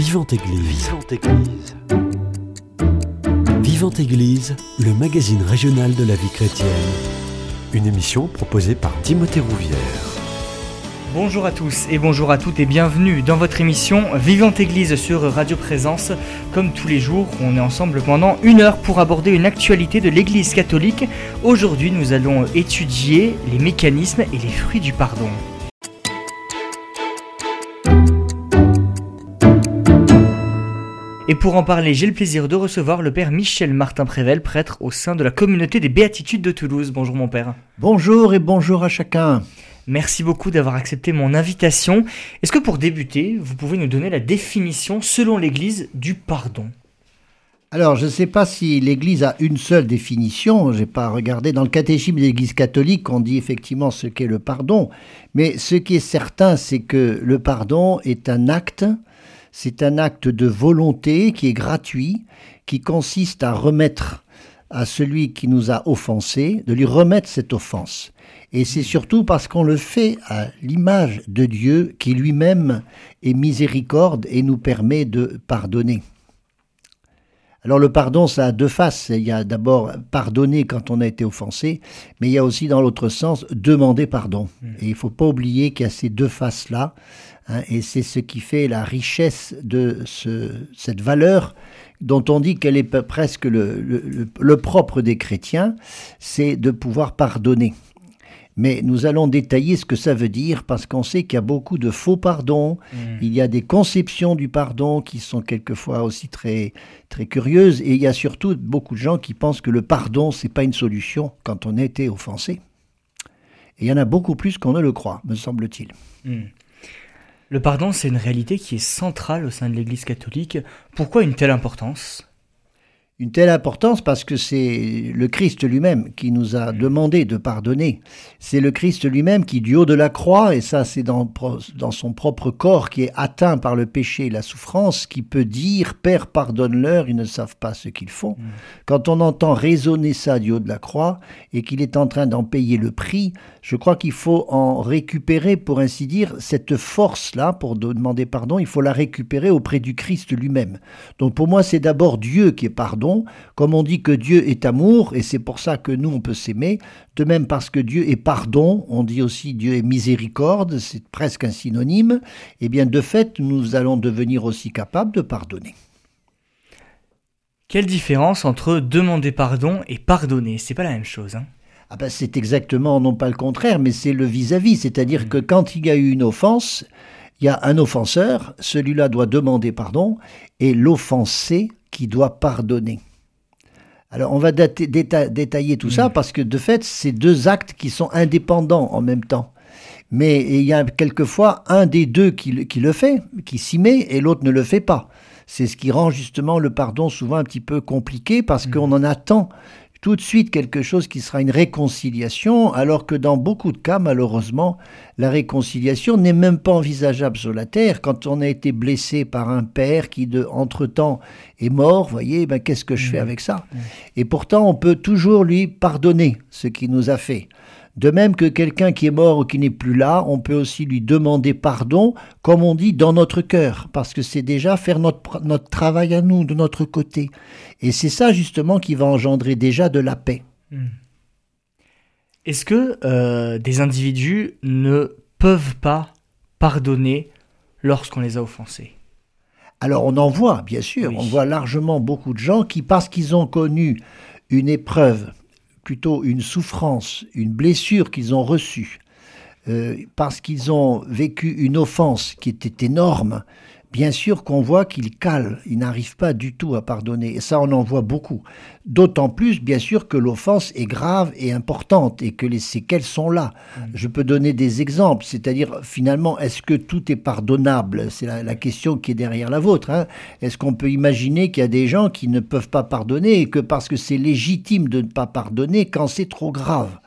Vivante Église. Vivante Église. Vivante Église, le magazine régional de la vie chrétienne. Une émission proposée par Timothée Rouvière. Bonjour à tous et bonjour à toutes et bienvenue dans votre émission Vivante Église sur Radio Présence. Comme tous les jours, on est ensemble pendant une heure pour aborder une actualité de l'Église catholique. Aujourd'hui, nous allons étudier les mécanismes et les fruits du pardon. Et pour en parler, j'ai le plaisir de recevoir le père Michel Martin Prével, prêtre au sein de la communauté des Béatitudes de Toulouse. Bonjour mon père. Bonjour et bonjour à chacun. Merci beaucoup d'avoir accepté mon invitation. Est-ce que pour débuter, vous pouvez nous donner la définition selon l'Église du pardon? Alors, je ne sais pas si l'Église a une seule définition. Je n'ai pas regardé. Dans le catéchisme de l'Église catholique, on dit effectivement ce qu'est le pardon. Mais ce qui est certain, c'est que le pardon est un acte c'est un acte de volonté qui est gratuit, qui consiste à remettre à celui qui nous a offensés, de lui remettre cette offense. Et c'est surtout parce qu'on le fait à l'image de Dieu qui lui-même est miséricorde et nous permet de pardonner. Alors le pardon, ça a deux faces. Il y a d'abord pardonner quand on a été offensé, mais il y a aussi dans l'autre sens demander pardon. Mmh. Et il ne faut pas oublier qu'il y a ces deux faces-là. Hein, et c'est ce qui fait la richesse de cette valeur dont on dit qu'elle est presque le, propre des chrétiens, c'est de pouvoir pardonner. Mais nous allons détailler ce que ça veut dire parce qu'on sait qu'il y a beaucoup de faux pardons, mmh. il y a des conceptions du pardon qui sont quelquefois aussi très, très curieuses et il y a surtout beaucoup de gens qui pensent que le pardon, c'est pas une solution quand on a été offensé. Et il y en a beaucoup plus qu'on ne le croit, me semble-t-il. Mmh. Le pardon, c'est une réalité qui est centrale au sein de l'Église catholique. Pourquoi une telle importance? Une telle importance parce que c'est le Christ lui-même qui nous a demandé de pardonner. C'est le Christ lui-même qui, du haut de la croix, et ça c'est dans, dans son propre corps qui est atteint par le péché et la souffrance, qui peut dire Père, pardonne-leur, ils ne savent pas ce qu'ils font. Mm. Quand on entend résonner ça du haut de la croix et qu'il est en train d'en payer le prix, je crois qu'il faut en récupérer, pour ainsi dire, cette force-là pour demander pardon, il faut la récupérer auprès du Christ lui-même. Donc pour moi, c'est d'abord Dieu qui est pardon comme on dit que Dieu est amour, et c'est pour ça que nous, on peut s'aimer, de même parce que Dieu est pardon, on dit aussi Dieu est miséricorde, c'est presque un synonyme, et eh bien de fait, nous allons devenir aussi capables de pardonner. Quelle différence entre demander pardon et pardonner? C'est pas la même chose. Hein ah ben c'est exactement, non pas le contraire, mais c'est le vis-à-vis. C'est-à-dire mm. que quand il y a eu une offense, il y a un offenseur, celui-là doit demander pardon, et l'offensé qui doit pardonner. Alors on va détailler tout ça mm. parce que de fait, c'est deux actes qui sont indépendants en même temps. Mais il y a quelquefois un des deux qui, le fait, qui s'y met, et l'autre ne le fait pas. C'est ce qui rend justement le pardon souvent un petit peu compliqué parce mm. qu'on en attend tout de suite quelque chose qui sera une réconciliation, alors que dans beaucoup de cas, malheureusement, la réconciliation n'est même pas envisageable sur la terre. Quand on a été blessé par un père qui, de, entre-temps, est mort, voyez, ben, qu'est-ce que je fais mmh. avec ça? Mmh. Et pourtant, on peut toujours lui pardonner ce qu'il nous a fait. De même que quelqu'un qui est mort ou qui n'est plus là, on peut aussi lui demander pardon, comme on dit, dans notre cœur, parce que c'est déjà faire notre, notre travail à nous, de notre côté. Et c'est ça justement qui va engendrer déjà de la paix. Est-ce que euh, des individus ne peuvent pas pardonner lorsqu'on les a offensés? Alors on en voit, bien sûr, on voit largement beaucoup de gens qui, parce qu'ils ont connu une épreuve plutôt une souffrance, une blessure qu'ils ont reçue, euh, parce qu'ils ont vécu une offense qui était énorme, bien sûr qu'on voit qu'ils calent, ils n'arrivent pas du tout à pardonner. Et ça, on en voit beaucoup. D'autant plus, bien sûr, que l'offense est grave et importante et que les séquelles sont là. Mm. Je peux donner des exemples, c'est-à-dire, finalement, est-ce que tout est pardonnable? C'est la, question qui est derrière la vôtre. Hein. Est-ce qu'on peut imaginer qu'il y a des gens qui ne peuvent pas pardonner et que parce que c'est légitime de ne pas pardonner quand c'est trop grave?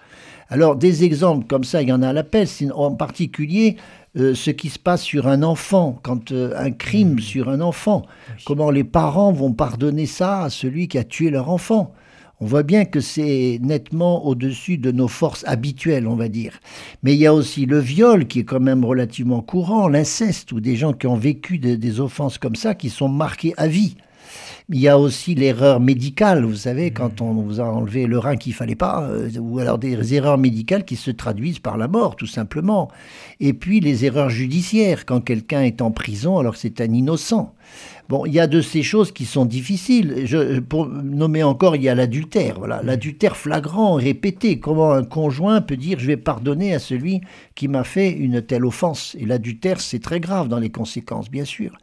Alors des exemples comme ça, il y en a à l'appel, en particulier euh, ce qui se passe sur un enfant, quand euh, un crime mmh. sur un enfant, comment les parents vont pardonner ça à celui qui a tué leur enfant. On voit bien que c'est nettement au-dessus de nos forces habituelles, on va dire. Mais il y a aussi le viol qui est quand même relativement courant, l'inceste, ou des gens qui ont vécu des offenses comme ça, qui sont marqués à vie. Il y a aussi l'erreur médicale, vous savez, quand on vous a enlevé le rein qu'il fallait pas, euh, ou alors des erreurs médicales qui se traduisent par la mort, tout simplement. Et puis les erreurs judiciaires, quand quelqu'un est en prison alors c'est un innocent. Bon, il y a de ces choses qui sont difficiles. Je, pour nommer encore, il y a l'adultère. Voilà, l'adultère flagrant, répété. Comment un conjoint peut dire je vais pardonner à celui qui m'a fait une telle offense? Et l'adultère, c'est très grave dans les conséquences, bien sûr.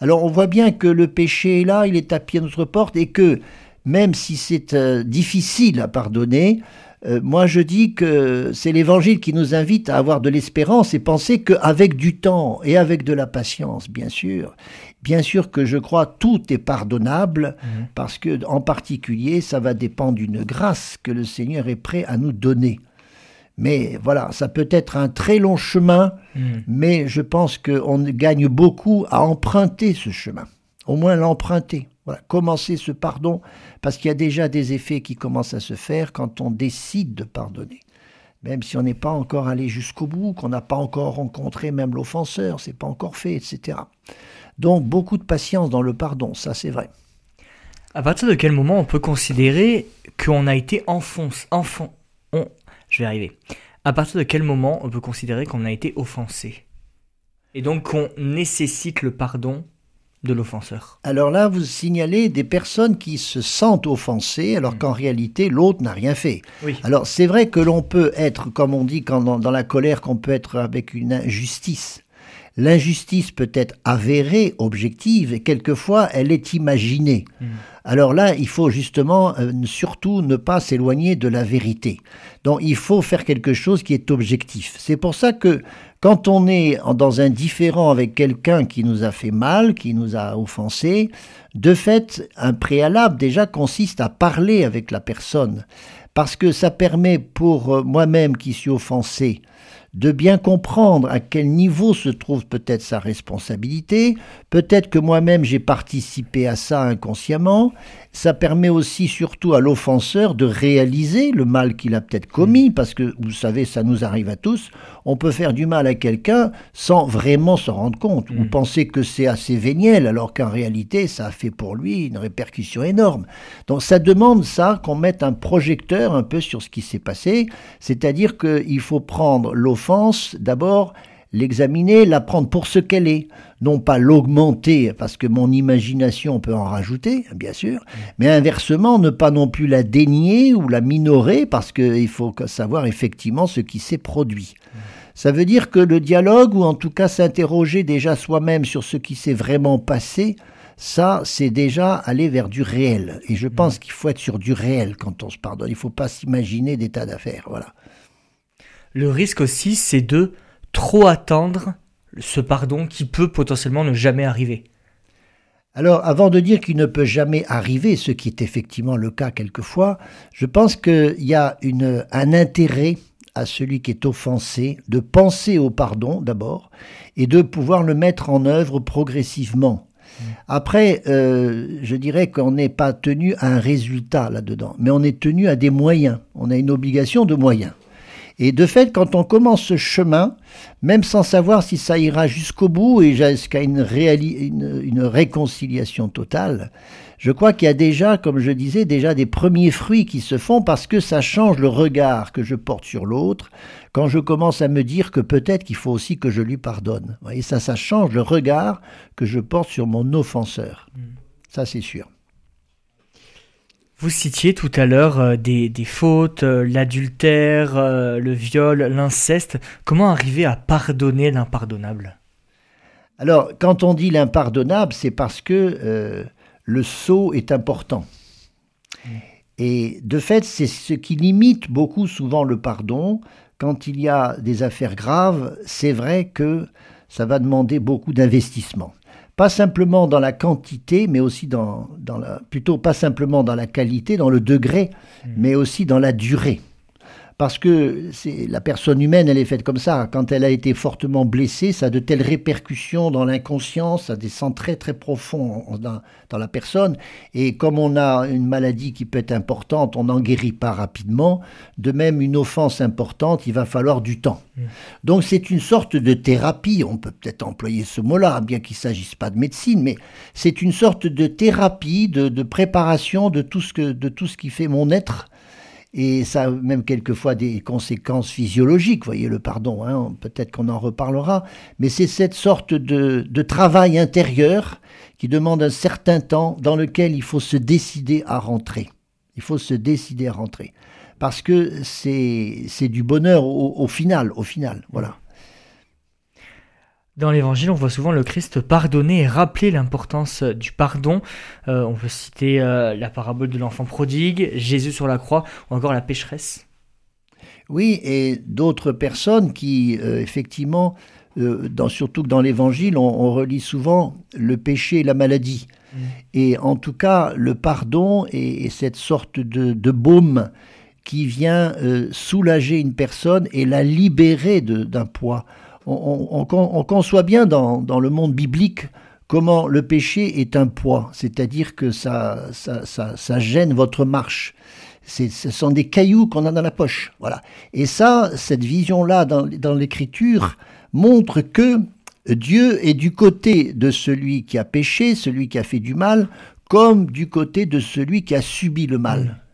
Alors, on voit bien que le péché est là, il est tapis à notre porte, et que même si c'est euh, difficile à pardonner, euh, moi je dis que c'est l'Évangile qui nous invite à avoir de l'espérance et penser qu'avec du temps et avec de la patience, bien sûr, Bien sûr que je crois tout est pardonnable mhm. parce que en particulier ça va dépendre d'une grâce que le Seigneur est prêt à nous donner. Mais voilà, ça peut être un très long chemin, mhm. mais je pense qu'on gagne beaucoup à emprunter ce chemin. Au moins l'emprunter. Voilà, commencer ce pardon, parce qu'il y a déjà des effets qui commencent à se faire quand on décide de pardonner. Même si on n'est pas encore allé jusqu'au bout, qu'on n'a pas encore rencontré même l'offenseur, c'est pas encore fait, etc. Donc beaucoup de patience dans le pardon, ça c'est vrai. À partir de quel moment on peut considérer qu'on a été enfoncé, enfant, on, je vais arriver. À partir de quel moment on peut considérer qu'on a été offensé? Et donc qu'on nécessite le pardon de l'offenseur? Alors là, vous signalez des personnes qui se sentent offensées alors mm. qu'en réalité, l'autre n'a rien fait. Alors c'est vrai que l'on peut être, comme on dit quand dans la colère, qu'on peut être avec une injustice. L'injustice peut être avérée, objective, et quelquefois elle est imaginée. Hmm. Alors là, il faut justement euh, surtout ne pas s'éloigner de la vérité. Donc il faut faire quelque chose qui est objectif. C'est pour ça que quand on est dans un différent avec quelqu'un qui nous a fait mal, qui nous a offensé, de fait, un préalable déjà consiste à parler avec la personne. Parce que ça permet pour euh, moi-même qui suis offensé, de bien comprendre à quel niveau se trouve peut-être sa responsabilité, peut-être que moi-même j'ai participé à ça inconsciemment, ça permet aussi surtout à l'offenseur de réaliser le mal qu'il a peut-être commis, parce que vous savez, ça nous arrive à tous, on peut faire du mal à quelqu'un sans vraiment se rendre compte, ou mm. penser que c'est assez véniel, alors qu'en réalité ça a fait pour lui une répercussion énorme. Donc ça demande ça, qu'on mette un projecteur un peu sur ce qui s'est passé, c'est-à-dire qu'il faut prendre l'offense d'abord l'examiner, la prendre pour ce qu'elle est, non pas l'augmenter, parce que mon imagination peut en rajouter, bien sûr, mais inversement, ne pas non plus la dénier ou la minorer, parce qu'il faut savoir effectivement ce qui s'est produit. Ça veut dire que le dialogue, ou en tout cas s'interroger déjà soi-même sur ce qui s'est vraiment passé, ça, c'est déjà aller vers du réel. Et je pense qu'il faut être sur du réel quand on se pardonne. Il ne faut pas s'imaginer des tas d'affaires. Voilà. Le risque aussi, c'est de trop attendre ce pardon qui peut potentiellement ne jamais arriver. Alors, avant de dire qu'il ne peut jamais arriver, ce qui est effectivement le cas quelquefois, je pense qu'il y a une, un intérêt à celui qui est offensé de penser au pardon d'abord et de pouvoir le mettre en œuvre progressivement. Après, euh, je dirais qu'on n'est pas tenu à un résultat là-dedans, mais on est tenu à des moyens. On a une obligation de moyens. Et de fait, quand on commence ce chemin, même sans savoir si ça ira jusqu'au bout et jusqu'à une, une, réconciliation totale, je crois qu'il y a déjà, comme je disais, déjà des premiers fruits qui se font parce que ça change le regard que je porte sur l'autre quand je commence à me dire que peut-être qu'il faut aussi que je lui pardonne. Et ça, ça change le regard que je porte sur mon offenseur. Mm. Ça, c'est sûr. Vous citiez tout à l'heure euh, des, fautes, euh, l'adultère, euh, le viol, l'inceste. Comment arriver à pardonner l'impardonnable? Alors, quand on dit l'impardonnable, c'est parce que le sceau est important. Mm. Et de fait, c'est ce qui limite beaucoup souvent le pardon. Quand il y a des affaires graves, c'est vrai que ça va demander beaucoup d'investissement pas simplement dans la quantité, mais aussi dans, la, plutôt pas simplement dans la qualité, dans le degré, mmh. mais aussi dans la durée. Parce que la personne humaine, elle est faite comme ça. Quand elle a été fortement blessée, ça a de telles répercussions dans l'inconscience, ça descend très très profond dans, dans, la personne. Et comme on a une maladie qui peut être importante, on n'en guérit pas rapidement. De même, une offense importante, il va falloir du temps. Mmh. Donc c'est une sorte de thérapie. On peut peut-être employer ce mot-là, bien qu'il ne s'agisse pas de médecine, mais c'est une sorte de thérapie, de, de préparation de tout, ce que, de tout ce qui fait mon être et ça a même quelquefois des conséquences physiologiques, voyez le pardon, hein, peut-être qu'on en reparlera, mais c'est cette sorte de, travail intérieur qui demande un certain temps dans lequel il faut se décider à rentrer. Il faut se décider à rentrer. Parce que c'est du bonheur au, au final, au final, voilà. Dans l'évangile, on voit souvent le Christ pardonner et rappeler l'importance euh, du pardon. Euh, on peut citer euh, la parabole de l'enfant prodigue, Jésus sur la croix ou encore la pécheresse. Oui, et d'autres personnes qui, effectivement, dans, surtout que dans l'évangile, on, relit souvent le péché et la maladie. Mm. Et en tout cas, le pardon est, cette sorte de, de, baume qui vient soulager une personne et la libérer d'un poids on, conçoit bien dans, le monde biblique comment le péché est un poids, c'est-à-dire que ça, ça, gêne votre marche. Ce sont des cailloux qu'on a dans la poche. Voilà. Et ça, cette vision-là dans, dans l'Écriture montre que Dieu est du côté de celui qui a péché, celui qui a fait du mal, comme du côté de celui qui a subi le mal.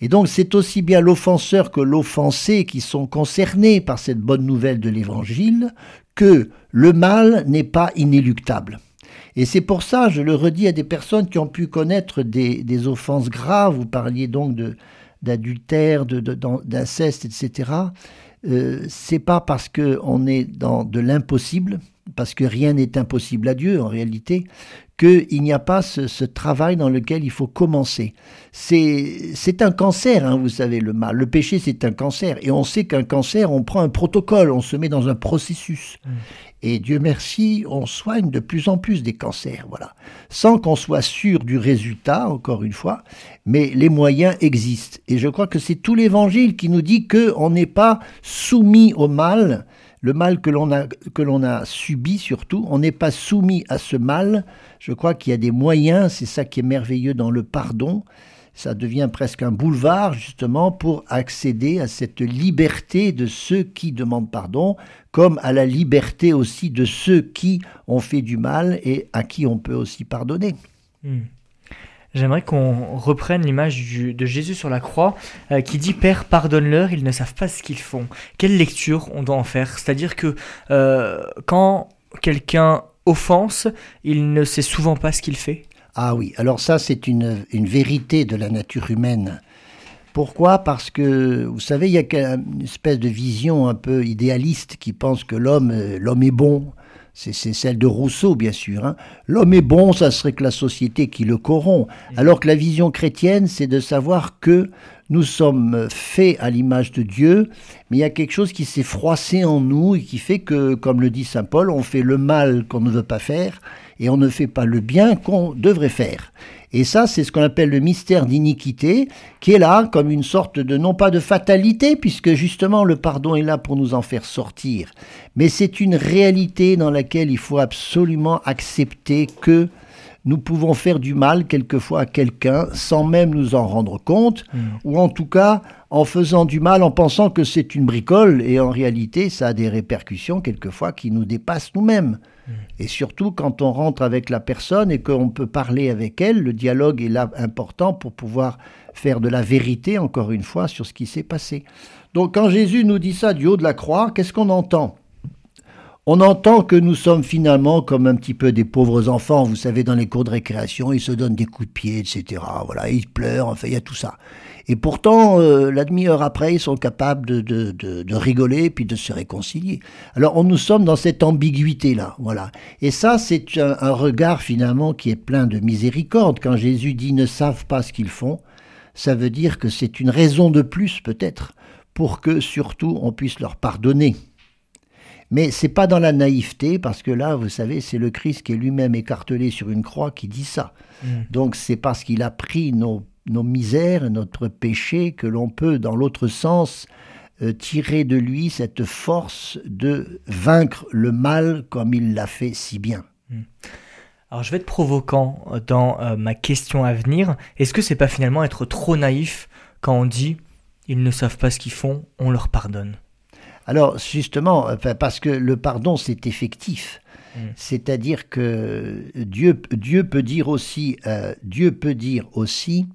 Et donc c'est aussi bien l'offenseur que l'offensé qui sont concernés par cette bonne nouvelle de l'Évangile que le mal n'est pas inéluctable. Et c'est pour ça, je le redis à des personnes qui ont pu connaître des, offenses graves, vous parliez donc d'adultère, d'inceste, etc. Euh, c'est pas parce qu'on est dans de l'impossible, parce que rien n'est impossible à Dieu en réalité, qu'il n'y a pas ce, travail dans lequel il faut commencer. C'est un cancer, hein, vous savez, le mal. Le péché, c'est un cancer. Et on sait qu'un cancer, on prend un protocole, on se met dans un processus. Mm. Et Dieu merci, on soigne de plus en plus des cancers, voilà. Sans qu'on soit sûr du résultat, encore une fois, mais les moyens existent. Et je crois que c'est tout l'évangile qui nous dit qu'on n'est pas soumis au mal, le mal que l'on a, a subi surtout, on n'est pas soumis à ce mal. Je crois qu'il y a des moyens, c'est ça qui est merveilleux dans le pardon. Ça devient presque un boulevard justement pour accéder à cette liberté de ceux qui demandent pardon, comme à la liberté aussi de ceux qui ont fait du mal et à qui on peut aussi pardonner. Hmm. J'aimerais qu'on reprenne l'image de Jésus sur la croix euh, qui dit Père, pardonne-leur, ils ne savent pas ce qu'ils font. Quelle lecture on doit en faire? C'est-à-dire que euh, quand quelqu'un offense, il ne sait souvent pas ce qu'il fait? Ah oui, alors ça c'est une, une vérité de la nature humaine. Pourquoi? Parce que, vous savez, il y a une espèce de vision un peu idéaliste qui pense que l'homme, euh, l'homme est bon, c'est celle de Rousseau, bien sûr. Hein. L'homme est bon, ça serait que la société qui le corrompt. Alors que la vision chrétienne, c'est de savoir que nous sommes faits à l'image de Dieu, mais il y a quelque chose qui s'est froissé en nous et qui fait que, comme le dit Saint Paul, on fait le mal qu'on ne veut pas faire et on ne fait pas le bien qu'on devrait faire. Et ça, c'est ce qu'on appelle le mystère d'iniquité, qui est là comme une sorte de, non pas de fatalité, puisque justement le pardon est là pour nous en faire sortir, mais c'est une réalité dans laquelle il faut absolument accepter que nous pouvons faire du mal quelquefois à quelqu'un sans même nous en rendre compte, mmh. ou en tout cas en faisant du mal en pensant que c'est une bricole, et en réalité ça a des répercussions quelquefois qui nous dépassent nous-mêmes. Et surtout quand on rentre avec la personne et qu'on peut parler avec elle, le dialogue est là important pour pouvoir faire de la vérité, encore une fois, sur ce qui s'est passé. Donc quand Jésus nous dit ça du haut de la croix, qu'est-ce qu'on entend? On entend que nous sommes finalement comme un petit peu des pauvres enfants, vous savez, dans les cours de récréation, ils se donnent des coups de pied, etc. Voilà, ils pleurent, enfin, il y a tout ça. Et pourtant, euh, la demi-heure après, ils sont capables de, de, de, de, rigoler puis de se réconcilier. Alors, on, nous sommes dans cette ambiguïté-là, voilà. Et ça, c'est un, un, regard finalement qui est plein de miséricorde. Quand Jésus dit ne savent pas ce qu'ils font, ça veut dire que c'est une raison de plus peut-être pour que surtout on puisse leur pardonner. Mais c'est pas dans la naïveté, parce que là, vous savez, c'est le Christ qui est lui-même écartelé sur une croix qui dit ça. Mm. Donc c'est parce qu'il a pris nos nos misères, notre péché, que l'on peut, dans l'autre sens, euh, tirer de lui cette force de vaincre le mal comme il l'a fait si bien. Hmm. Alors je vais être provocant dans euh, ma question à venir. Est-ce que c'est pas finalement être trop naïf quand on dit ils ne savent pas ce qu'ils font, on leur pardonne? Alors justement, parce que le pardon c'est effectif. Hmm. C'est-à-dire que Dieu, Dieu peut dire aussi, euh, Dieu peut dire aussi,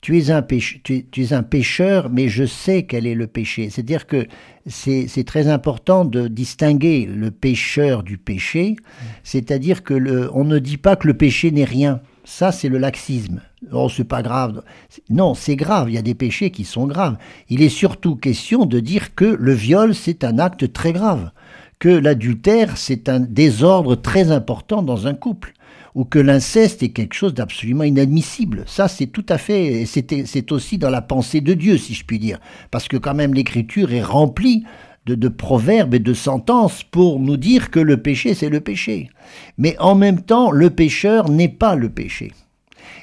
tu es, un tu, es, un pécheur, mais je sais quel est le péché. C'est-à-dire que c'est très important de distinguer le pécheur du péché, mm. c'est-à-dire que le, on ne dit pas que le péché n'est rien. Ça, c'est le laxisme. Oh, c'est pas grave. Non, c'est grave. Il y a des péchés qui sont graves. Il est surtout question de dire que le viol, c'est un acte très grave. Que l'adultère, c'est un désordre très important dans un couple ou que l'inceste est quelque chose d'absolument inadmissible. Ça, c'est tout à fait, c'est aussi dans la pensée de Dieu, si je puis dire, parce que quand même l'écriture est remplie de, de, proverbes et de sentences pour nous dire que le péché, c'est le péché. Mais en même temps, le pécheur n'est pas le péché.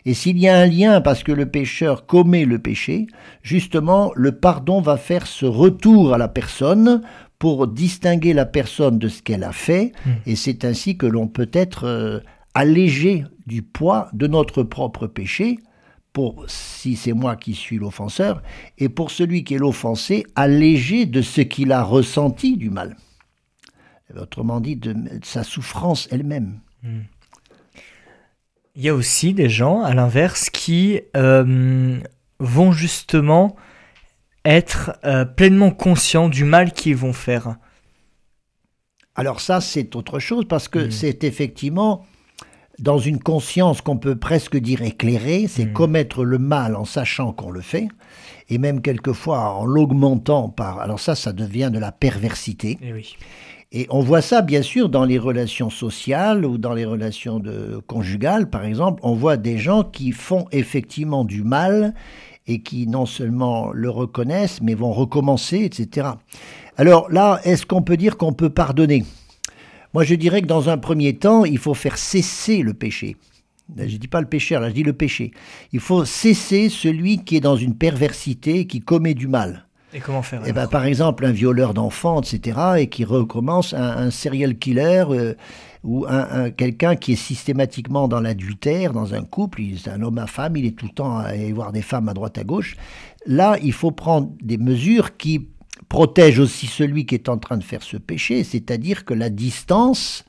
Et s'il y a un lien parce que le pécheur commet le péché, justement, le pardon va faire ce retour à la personne pour distinguer la personne de ce qu'elle a fait, hmm. et c'est ainsi que l'on peut être euh, alléger du poids de notre propre péché, pour si c'est moi qui suis l'offenseur, et pour celui qui est l'offensé, alléger de ce qu'il a ressenti du mal. Autrement dit, de, sa souffrance elle-même. Hmm. Il y a aussi des gens, à l'inverse, qui euh, vont justement être euh, pleinement conscients du mal qu'ils vont faire. Alors ça, c'est autre chose, parce que hmm. c'est effectivement dans une conscience qu'on peut presque dire éclairée, c'est hmm. commettre le mal en sachant qu'on le fait, et même quelquefois en l'augmentant par... Alors ça, ça devient de la perversité. Et, eh oui. Et on voit ça bien sûr dans les relations sociales ou dans les relations de, conjugales, par exemple. On voit des gens qui font effectivement du mal et qui non seulement le reconnaissent, mais vont recommencer, etc. Alors là, est-ce qu'on peut dire qu'on peut pardonner? Moi, je dirais que dans un premier temps, il faut faire cesser le péché. Je ne dis pas le pécheur, là, je dis le péché. Il faut cesser celui qui est dans une perversité, qui commet du mal. Et comment faire eh ben, Par exemple, un violeur d'enfants, etc., et qui recommence un, serial killer euh, ou un, quelqu'un qui est systématiquement dans l'adultère, dans un couple, c'est un homme à femme, il est tout le temps à aller voir des femmes à droite à gauche. Là, il faut prendre des mesures qui protège aussi celui qui est en train de faire ce péché, c'est-à-dire que la distance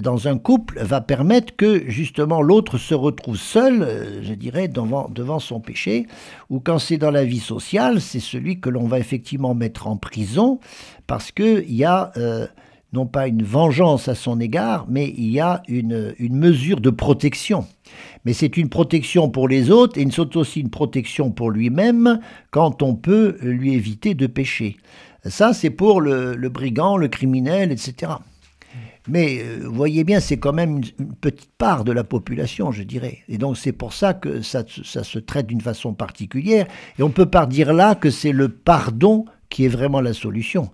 dans un couple va permettre que justement l'autre se retrouve seul, euh, je dirais, devant, son péché, ou quand c'est dans la vie sociale, c'est celui que l'on va effectivement mettre en prison parce qu'il y a euh, non pas une vengeance à son égard, mais il y a une, une mesure de protection. Mais c'est une protection pour les autres et c'est aussi une protection pour lui-même quand on peut lui éviter de pécher. Ça, c'est pour le, brigand, le criminel, etc. Mais euh, vous voyez bien, c'est quand même une, petite part de la population, je dirais. Et donc c'est pour ça que ça, se traite d'une façon particulière. Et on ne peut pas dire là que c'est le pardon qui est vraiment la solution.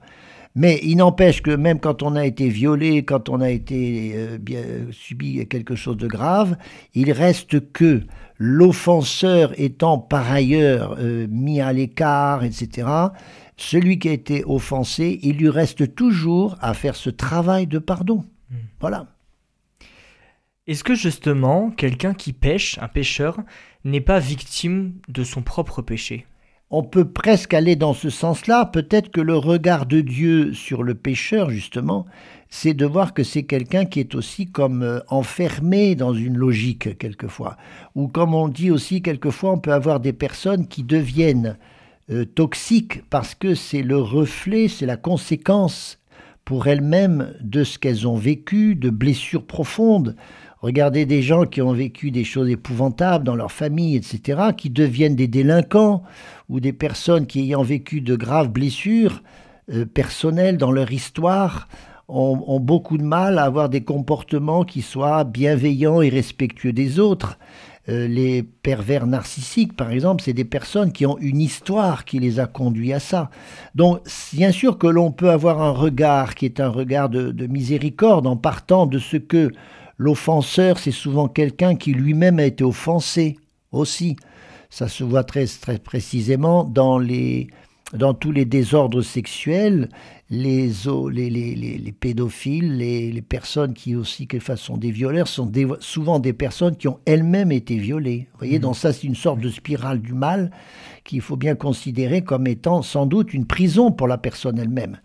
Mais il n'empêche que même quand on a été violé, quand on a été euh, subi quelque chose de grave, il reste que l'offenseur étant par ailleurs euh, mis à l'écart, etc., celui qui a été offensé, il lui reste toujours à faire ce travail de pardon. Hmm. Voilà. Est-ce que justement, quelqu'un qui pêche, un pêcheur, n'est pas victime de son propre péché? On peut presque aller dans ce sens-là. Peut-être que le regard de Dieu sur le pécheur, justement, c'est de voir que c'est quelqu'un qui est aussi comme euh, enfermé dans une logique, quelquefois. Ou comme on dit aussi, quelquefois, on peut avoir des personnes qui deviennent euh, toxiques parce que c'est le reflet, c'est la conséquence pour elles-mêmes de ce qu'elles ont vécu, de blessures profondes. Regardez des gens qui ont vécu des choses épouvantables dans leur famille, etc., qui deviennent des délinquants, ou des personnes qui ayant vécu de graves blessures euh, personnelles dans leur histoire ont, beaucoup de mal à avoir des comportements qui soient bienveillants et respectueux des autres. Euh, les pervers narcissiques, par exemple, c'est des personnes qui ont une histoire qui les a conduits à ça. Donc, bien sûr que l'on peut avoir un regard qui est un regard de miséricorde en partant de ce que L'offenseur, c'est souvent quelqu'un qui lui-même a été offensé aussi. Ça se voit très, très précisément dans les dans tous les désordres sexuels, les, les, les, les pédophiles, les, personnes qui aussi, quelque façon, des violeurs, sont souvent des personnes qui ont elles-mêmes été violées. Vous voyez, mmh. donc ça, c'est une sorte de spirale du mal qu'il faut bien considérer comme étant sans doute une prison pour la personne elle-même.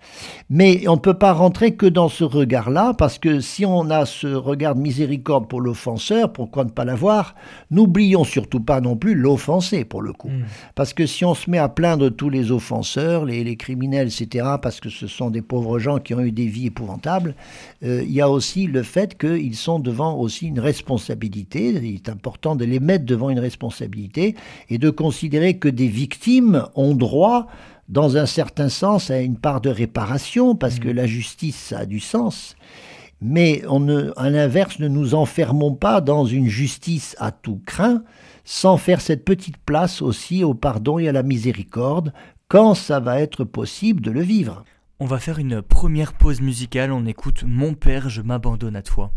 Mais on ne peut pas rentrer que dans ce regard-là, parce que si on a ce regard de miséricorde pour l'offenseur, pourquoi ne pas l'avoir? N'oublions surtout pas non plus l'offensé, pour le coup. Hmm. Parce que si on se met à plaindre tous les offenseurs, les, criminels, etc., parce que ce sont des pauvres gens qui ont eu des vies épouvantables, euh, il y a aussi le fait qu'ils sont devant aussi une responsabilité. Il est important de les mettre devant une responsabilité et de considérer que des victimes ont droit, dans un certain sens, à une part de réparation, parce que mm. la justice, a du sens. Mais on ne, à l'inverse, ne nous enfermons pas dans une justice à tout craint, sans faire cette petite place aussi au pardon et à la miséricorde, quand ça va être possible de le vivre. On va faire une première pause musicale, on écoute Mon Père, je m'abandonne à toi.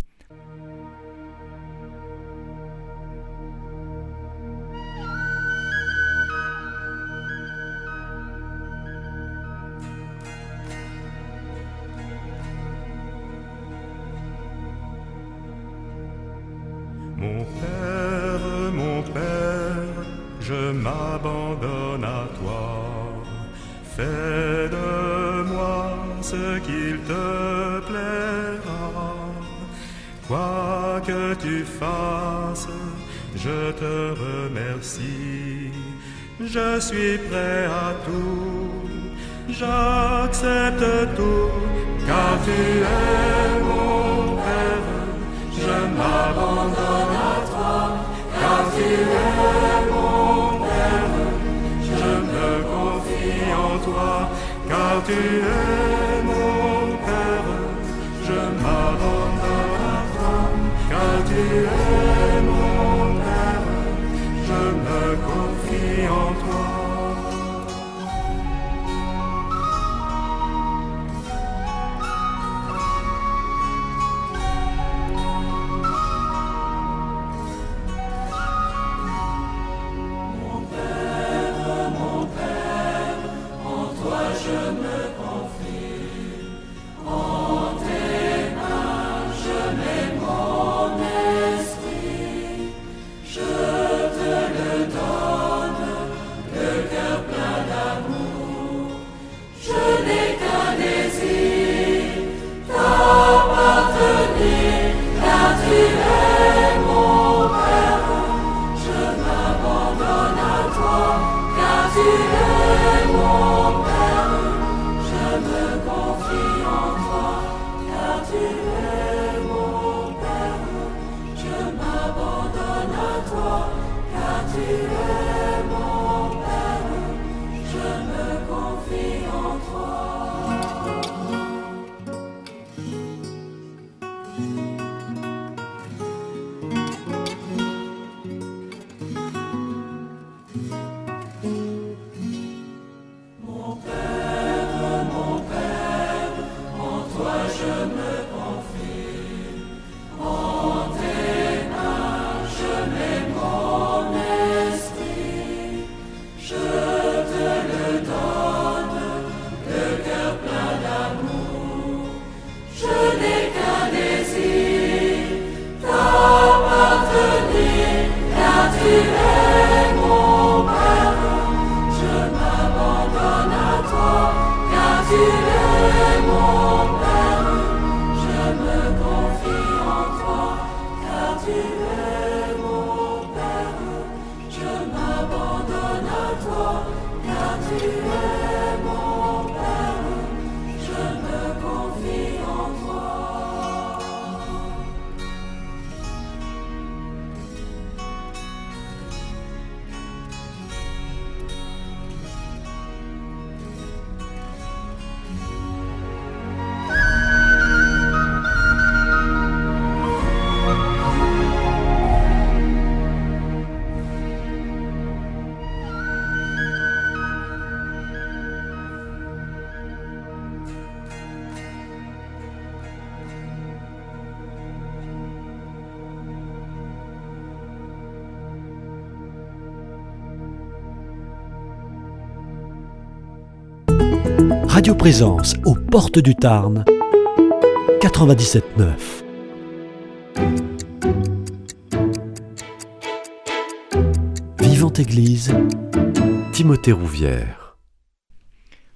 Je Radio Présence aux portes du Tarn, 97.9. Vivante Église, Timothée Rouvière.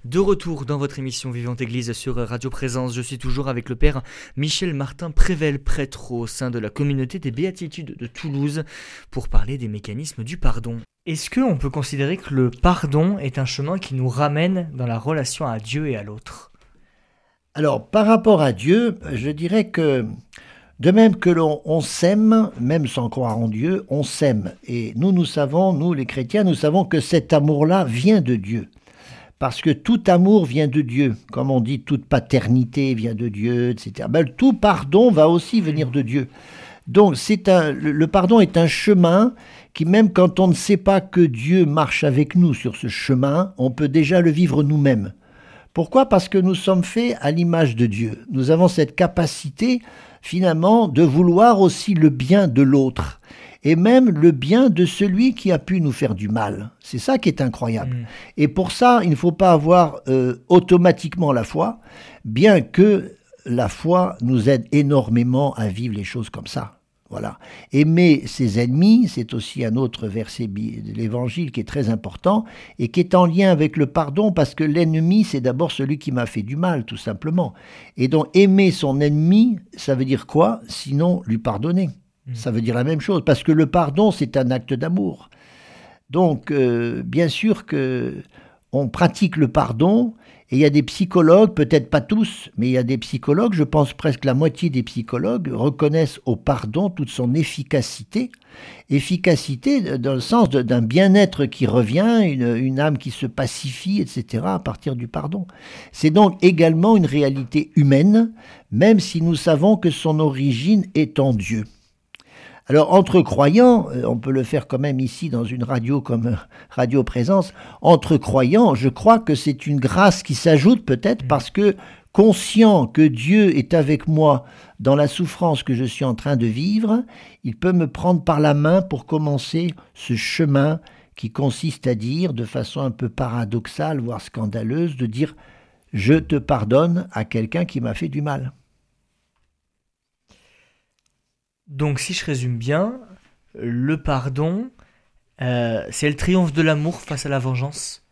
De retour dans votre émission Vivante Église sur Radio Présence, je suis toujours avec le Père Michel Martin Prével, prêtre au sein de la communauté des Béatitudes de Toulouse, pour parler des mécanismes du pardon. Est-ce qu'on peut considérer que le pardon est un chemin qui nous ramène dans la relation à Dieu et à l'autre? Alors, par rapport à Dieu, je dirais que de même que l'on on s'aime, même sans croire en Dieu, on s'aime. Et nous, nous savons, nous les chrétiens, nous savons que cet amour-là vient de Dieu. Parce que tout amour vient de Dieu. Comme on dit, toute paternité vient de Dieu, etc. Ben, tout pardon va aussi venir de Dieu. Donc c'est le pardon est un chemin qui, même quand on ne sait pas que Dieu marche avec nous sur ce chemin, on peut déjà le vivre nous-mêmes. Pourquoi? Parce que nous sommes faits à l'image de Dieu. Nous avons cette capacité, finalement, de vouloir aussi le bien de l'autre et même le bien de celui qui a pu nous faire du mal. C'est ça qui est incroyable. Mm. Et pour ça, il ne faut pas avoir euh, automatiquement la foi, bien que la foi nous aide énormément à vivre les choses comme ça. Voilà. Aimer ses ennemis, c'est aussi un autre verset de l'Évangile qui est très important et qui est en lien avec le pardon parce que l'ennemi, c'est d'abord celui qui m'a fait du mal, tout simplement. Et donc aimer son ennemi, ça veut dire quoi? Sinon lui pardonner. Ça veut dire la même chose parce que le pardon, c'est un acte d'amour. Donc, euh, bien sûr que on pratique le pardon, et il y a des psychologues, peut-être pas tous, mais il y a des psychologues, je pense presque la moitié des psychologues reconnaissent au pardon toute son efficacité. Efficacité dans le sens d'un bien-être qui revient, une, une âme qui se pacifie, etc., à partir du pardon. C'est donc également une réalité humaine, même si nous savons que son origine est en Dieu. Alors, entre croyants, euh, on peut le faire quand même ici dans une radio comme euh, Radio Présence, entre croyants, je crois que c'est une grâce qui s'ajoute peut-être parce que conscient que Dieu est avec moi dans la souffrance que je suis en train de vivre, il peut me prendre par la main pour commencer ce chemin qui consiste à dire, de façon un peu paradoxale, voire scandaleuse, de dire je te pardonne à quelqu'un qui m'a fait du mal. Donc si je résume bien, le pardon, euh, c'est le triomphe de l'amour face à la vengeance.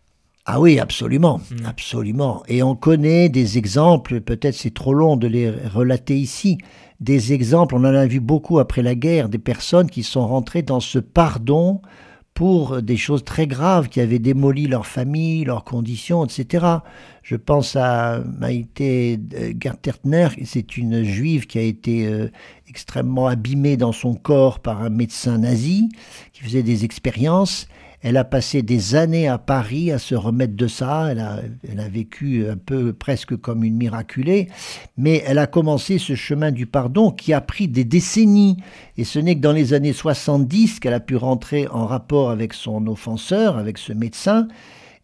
Ah oui, absolument, Mm. absolument. Et on connaît des exemples, peut-être c'est trop long de les relater ici, des exemples, on en a vu beaucoup après la guerre, des personnes qui sont rentrées dans ce pardon pour des choses très graves qui avaient démoli leur famille, leurs conditions, etc. Je pense à Maïté euh, Gertertner, c'est une juive qui a été euh, extrêmement abîmée dans son corps par un médecin nazi qui faisait des expériences. Elle a passé des années à Paris à se remettre de ça. Elle a, vécu un peu presque comme une miraculée. Mais elle a commencé ce chemin du pardon qui a pris des décennies. Et ce n'est que dans les années 70 qu'elle a pu rentrer en rapport avec son offenseur, avec ce médecin.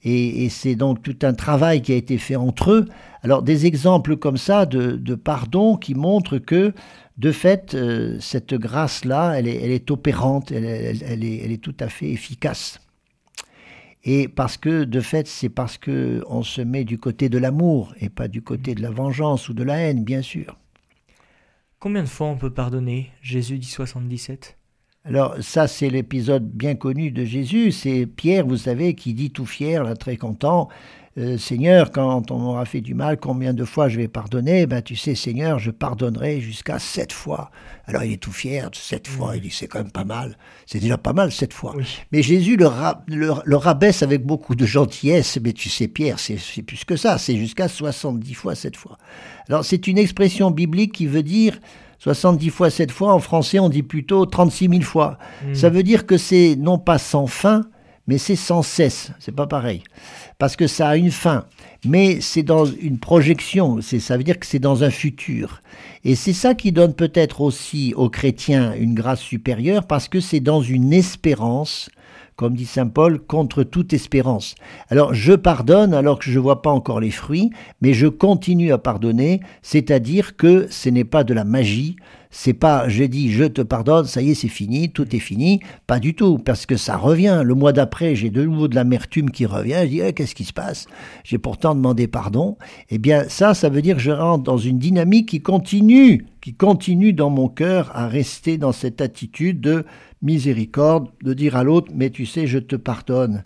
Et, c'est donc tout un travail qui a été fait entre eux. Alors des exemples comme ça de, pardon qui montrent que, de fait, euh, cette grâce-là, elle est, opérante, elle est tout à fait efficace. Et parce que, de fait, c'est parce que on se met du côté de l'amour et pas du côté de la vengeance ou de la haine, bien sûr. Combien de fois on peut pardonner Jésus dit 77. Alors ça, c'est l'épisode bien connu de Jésus. C'est Pierre, vous savez, qui dit tout fier, là, très content, Euh, Seigneur, quand on m'aura fait du mal, combien de fois je vais pardonner? Ben tu sais, Seigneur, je pardonnerai jusqu'à sept fois. Alors il est tout fier, sept fois. Il dit c'est quand même pas mal. C'est déjà pas mal sept fois. Oui. Mais Jésus le, ra- le- le rabaisse avec beaucoup de gentillesse. Mais tu sais, Pierre, c'est c'est plus que ça. C'est jusqu'à 70 fois sept fois. Alors c'est une expression biblique qui veut dire 70 fois sept fois. En français, on dit plutôt 36 000 fois. Mm. Ça veut dire que c'est non pas sans fin, mais c'est sans cesse. C'est pas pareil. Parce que ça a une fin. Mais c'est dans une projection. C'est, ça veut dire que c'est dans un futur. Et c'est ça qui donne peut-être aussi aux chrétiens une grâce supérieure parce que c'est dans une espérance, comme dit Saint Paul, contre toute espérance. Alors je pardonne alors que je ne vois pas encore les fruits, mais je continue à pardonner, c'est-à-dire que ce n'est pas de la magie, C'est pas, je dis, je te pardonne, ça y est, c'est fini, tout est fini. Pas du tout, parce que ça revient. Le mois d'après, j'ai de nouveau de l'amertume qui revient. Je dis, eh, qu'est-ce qui se passe? J'ai pourtant demandé pardon. Eh bien, ça, ça veut dire que je rentre dans une dynamique qui continue, qui continue dans mon cœur à rester dans cette attitude de miséricorde, de dire à l'autre, mais tu sais, je te pardonne.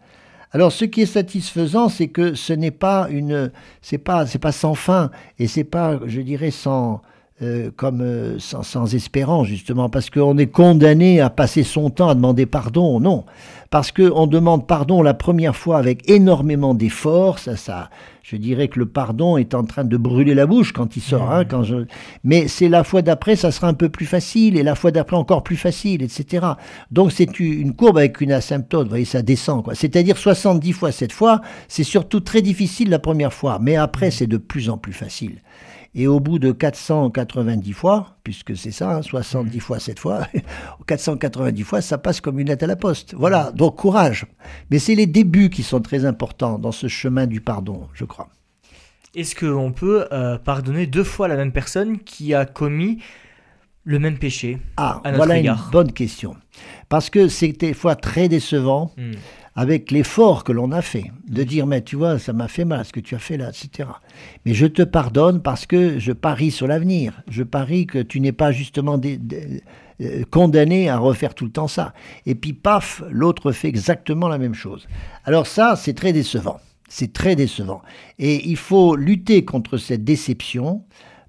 Alors, ce qui est satisfaisant, c'est que ce n'est pas une, c'est pas, c'est pas sans fin, et c'est pas, je dirais, sans, euh, comme euh, sans, sans, espérance justement, parce qu'on est condamné à passer son temps à demander pardon, non, parce qu'on demande pardon la première fois avec énormément d'efforts, ça, ça, je dirais que le pardon est en train de brûler la bouche quand il sort, hein, quand je... mais c'est la fois d'après, ça sera un peu plus facile, et la fois d'après encore plus facile, etc. Donc c'est une courbe avec une asymptote, vous voyez, ça descend, quoi. C'est-à-dire 70 fois cette fois, c'est surtout très difficile la première fois, mais après c'est de plus en plus facile. Et au bout de 490 fois, puisque c'est ça, hein, 70 fois cette fois, 490 fois, ça passe comme une lettre à la poste. Voilà, donc courage. Mais c'est les débuts qui sont très importants dans ce chemin du pardon, je crois. Est-ce qu'on peut euh, pardonner deux fois la même personne qui a commis le même péché Ah, à notre voilà égard? une bonne question. Parce que c'est des fois très décevant. Hmm. Avec l'effort que l'on a fait, de dire mais tu vois ça m'a fait mal ce que tu as fait là, etc. Mais je te pardonne parce que je parie sur l'avenir, je parie que tu n'es pas justement euh, condamné à refaire tout le temps ça. Et puis paf, l'autre fait exactement la même chose. Alors ça c'est très décevant, c'est très décevant. Et il faut lutter contre cette déception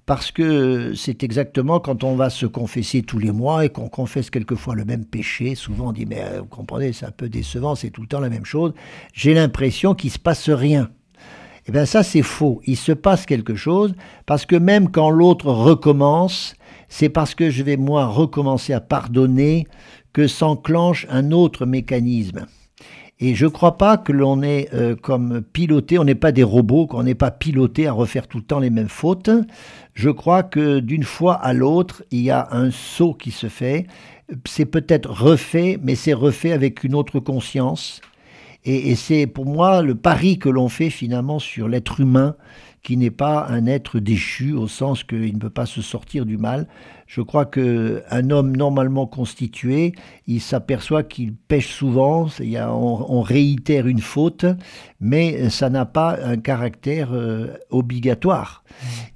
parce que c'est exactement quand on va se confesser tous les mois et qu'on confesse quelquefois le même péché, souvent on dit mais euh, vous comprenez, c'est un peu décevant, c'est tout le temps la même chose. J'ai l'impression qu'il se passe rien. Eh bien ça c'est faux, il se passe quelque chose parce que même quand l'autre recommence, c'est parce que je vais moi recommencer à pardonner que s'enclenche un autre mécanisme. Et je ne crois pas que l'on est euh, comme piloté, on n'est pas des robots, qu'on n'est pas piloté à refaire tout le temps les mêmes fautes. Je crois que d'une fois à l'autre, il y a un saut qui se fait. C'est peut-être refait, mais c'est refait avec une autre conscience. Et, et c'est pour moi le pari que l'on fait finalement sur l'être humain, qui n'est pas un être déchu au sens qu'il ne peut pas se sortir du mal. Je crois que un homme normalement constitué, il s'aperçoit qu'il pêche souvent, on, réitère une faute, mais ça n'a pas un caractère euh, obligatoire.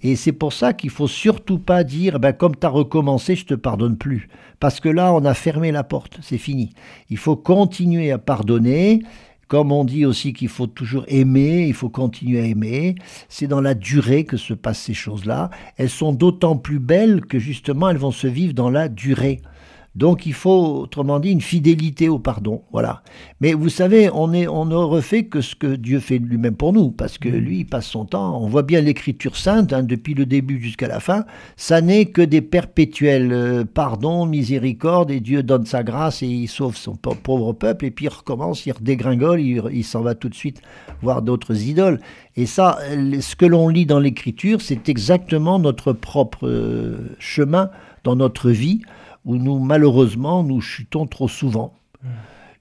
Et c'est pour ça qu'il faut surtout pas dire, ben, comme tu as recommencé, je te pardonne plus. Parce que là, on a fermé la porte, c'est fini. Il faut continuer à pardonner. Comme on dit aussi qu'il faut toujours aimer, il faut continuer à aimer, c'est dans la durée que se passent ces choses-là. Elles sont d'autant plus belles que justement elles vont se vivre dans la durée. Donc il faut, autrement dit, une fidélité au pardon. Voilà. Mais vous savez, on, est, on ne refait que ce que Dieu fait lui-même pour nous, parce que lui, il passe son temps. On voit bien l'écriture sainte, hein, depuis le début jusqu'à la fin. Ça n'est que des perpétuels euh, pardons, miséricorde, et Dieu donne sa grâce et il sauve son pa- pauvre peuple, et puis il recommence, il redégringole, il, il s'en va tout de suite voir d'autres idoles. Et ça, ce que l'on lit dans l'écriture, c'est exactement notre propre euh, chemin dans notre vie où nous, malheureusement, nous chutons trop souvent.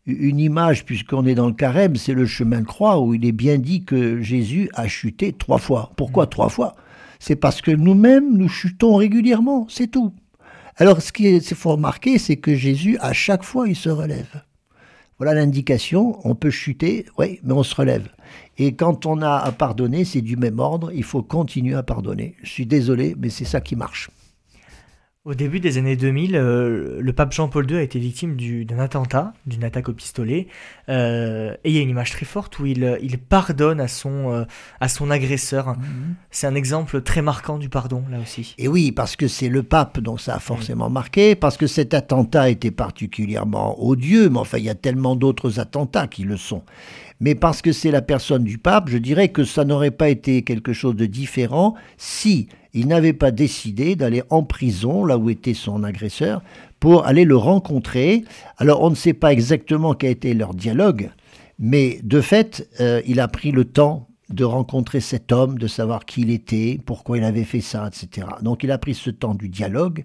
Une image, puisqu'on est dans le carême, c'est le chemin de croix où il est bien dit que Jésus a chuté trois fois. Pourquoi trois fois? C'est parce que nous-mêmes, nous chutons régulièrement, c'est tout. Alors, ce qu'il faut remarquer, c'est que Jésus, à chaque fois, il se relève. Voilà l'indication, on peut chuter, oui, mais on se relève. Et quand on a à pardonner, c'est du même ordre, il faut continuer à pardonner. Je suis désolé, mais c'est ça qui marche. Au début des années 2000, euh, le pape Jean-Paul II a été victime du- d'un attentat, d'une attaque au pistolet. Euh, et il y a une image très forte où il, euh, il pardonne à son, euh, à son agresseur. C'est un exemple très marquant du pardon, là aussi. Et oui, parce que c'est le pape, donc ça a forcément marqué, parce que cet attentat était particulièrement odieux, mais enfin, il y a tellement d'autres attentats qui le sont. Mais parce que c'est la personne du pape, je dirais que ça n'aurait pas été quelque chose de différent si il n'avait pas décidé d'aller en prison, là où était son agresseur, pour aller le rencontrer. Alors, on ne sait pas exactement quel a été leur dialogue, mais de fait, euh, il a pris le temps de rencontrer cet homme, de savoir qui il était, pourquoi il avait fait ça, etc. Donc il a pris ce temps du dialogue,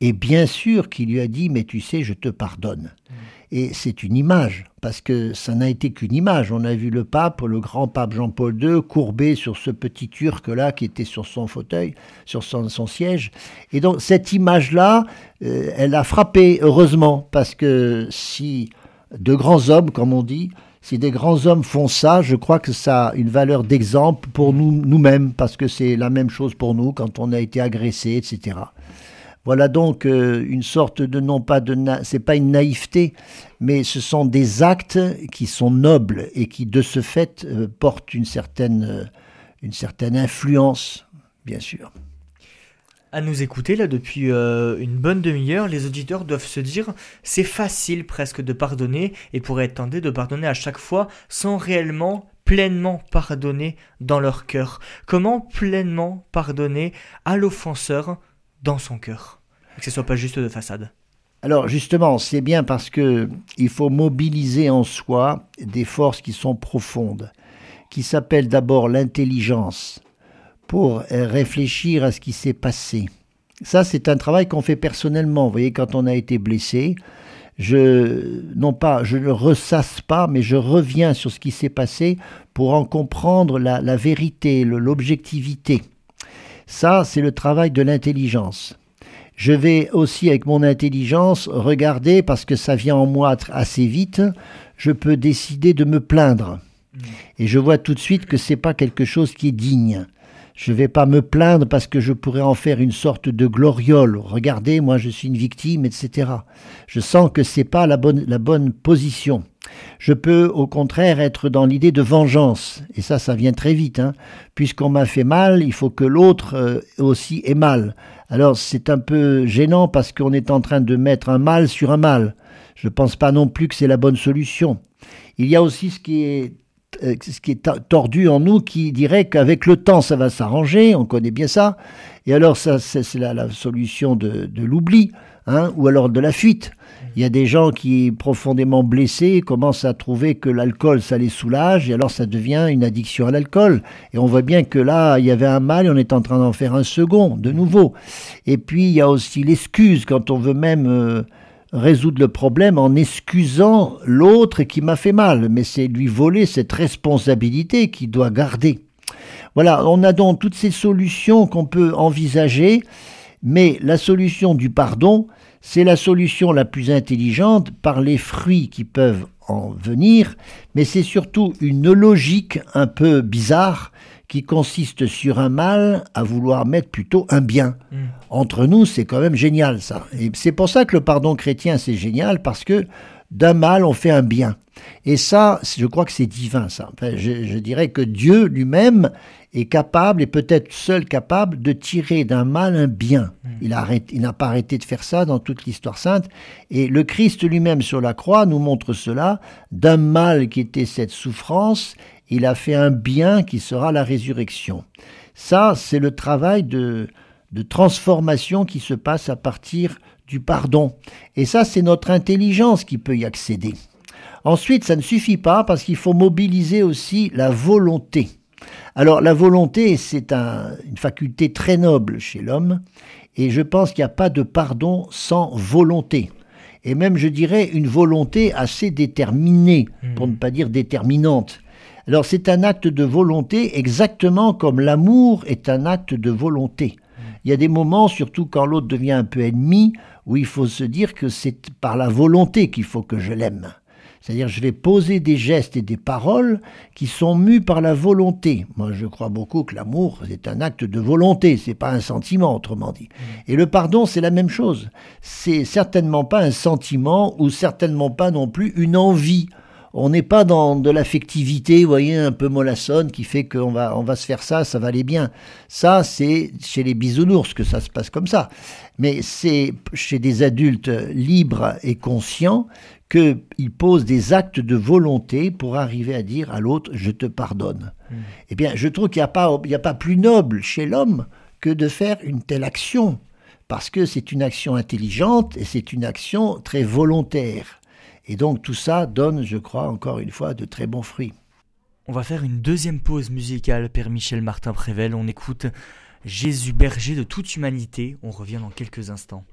et bien sûr qu'il lui a dit, mais tu sais, je te pardonne. Et c'est une image, parce que ça n'a été qu'une image. On a vu le pape, le grand pape Jean-Paul II, courbé sur ce petit turc-là qui était sur son fauteuil, sur son, siège. Et donc cette image-là, euh, elle a frappé, heureusement, parce que si de grands hommes, comme on dit, si des grands hommes font ça, je crois que ça a une valeur d'exemple pour nous nous-mêmes, parce que c'est la même chose pour nous quand on a été agressé, etc. Voilà donc euh, une sorte de non pas de c'est pas une naïveté, mais ce sont des actes qui sont nobles et qui de ce fait euh, portent une certaine euh, une certaine influence, bien sûr. À nous écouter là depuis une bonne demi-heure, les auditeurs doivent se dire c'est facile presque de pardonner et pourraient être tentés de pardonner à chaque fois sans réellement pleinement pardonner dans leur cœur. Comment pleinement pardonner à l'offenseur dans son cœur. Que ce soit pas juste de façade. Alors justement, c'est bien parce que il faut mobiliser en soi des forces qui sont profondes, qui s'appellent d'abord l'intelligence, pour réfléchir à ce qui s'est passé. Ça, c'est un travail qu'on fait personnellement. Vous voyez, quand on a été blessé, je non pas, je ne ressasse pas, mais je reviens sur ce qui s'est passé pour en comprendre la, la vérité, l'objectivité. Ça, c'est le travail de l'intelligence. Je vais aussi, avec mon intelligence, regarder, parce que ça vient en moi assez vite, je peux décider de me plaindre. Mm. Et je vois tout de suite que c'est pas quelque chose qui est digne. Je ne vais pas me plaindre parce que je pourrais en faire une sorte de gloriole. Regardez, moi je suis une victime, etc. Je sens que c'est pas la bonne, la bonne position. Je peux au contraire être dans l'idée de vengeance, et ça, ça vient très vite. Hein. Puisqu'on m'a fait mal, il faut que l'autre euh, aussi ait mal. Alors c'est un peu gênant parce qu'on est en train de mettre un mal sur un mal. Je ne pense pas non plus que c'est la bonne solution. Il y a aussi ce qui est euh, tordu en nous qui dirait qu'avec le temps ça va s'arranger, on connaît bien ça, et alors ça c'est la, solution de, de l'oubli, hein, ou alors de la fuite. Il y a des gens qui, profondément blessés, commencent à trouver que l'alcool, ça les soulage, et alors ça devient une addiction à l'alcool. Et on voit bien que là, il y avait un mal, et on est en train d'en faire un second, de nouveau. Et puis, il y a aussi l'excuse, quand on veut même euh, résoudre le problème en excusant l'autre qui m'a fait mal. Mais c'est lui voler cette responsabilité qu'il doit garder. Voilà, on a donc toutes ces solutions qu'on peut envisager, mais la solution du pardon, c'est la solution la plus intelligente par les fruits qui peuvent en venir, mais c'est surtout une logique un peu bizarre qui consiste sur un mal à vouloir mettre plutôt un bien. Hmm. Entre nous, c'est quand même génial ça. Et c'est pour ça que le pardon chrétien, c'est génial, parce que d'un mal, on fait un bien. Et ça, je crois que c'est divin, ça. je, dirais que Dieu lui-même est capable, et peut-être seul capable, de tirer d'un mal un bien. Il, il n'a pas arrêté de faire ça dans toute l'histoire sainte. Et le Christ lui-même sur la croix nous montre cela. D'un mal qui était cette souffrance, il a fait un bien qui sera la résurrection. Ça, c'est le travail de, de transformation qui se passe à partir du pardon. Et ça, c'est notre intelligence qui peut y accéder. Ensuite, ça ne suffit pas parce qu'il faut mobiliser aussi la volonté. Alors la volonté, c'est une faculté très noble chez l'homme, et je pense qu'il n'y a pas de pardon sans volonté. Et même, je dirais, une volonté assez déterminée, pour ne pas dire déterminante. Alors c'est un acte de volonté exactement comme l'amour est un acte de volonté. Il y a des moments, surtout quand l'autre devient un peu ennemi, où il faut se dire que c'est par la volonté qu'il faut que je l'aime. C'est-à-dire, je vais poser des gestes et des paroles qui sont mus par la volonté. Moi, je crois beaucoup que l'amour, c'est un acte de volonté, c'est pas un sentiment, autrement dit. Mmh. Et le pardon, c'est la même chose. C'est certainement pas un sentiment ou certainement pas non plus une envie. On n'est pas dans de l'affectivité, vous voyez, un peu mollassonne, qui fait qu'on va, on va se faire ça, ça va aller bien. Ça, c'est chez les bisounours que ça se passe comme ça. Mais c'est chez des adultes libres et conscients qu'il pose des actes de volonté pour arriver à dire à l'autre je te pardonne. Hmm. Eh bien, je trouve qu'il n'y a, pas, a pas plus noble chez l'homme que de faire une telle action, parce que c'est une action intelligente et c'est une action très volontaire. Et donc tout ça donne, je crois, encore une fois, de très bons fruits. On va faire une deuxième pause musicale, Père Michel Martin Prével. On écoute Jésus berger de toute humanité. On revient dans quelques instants.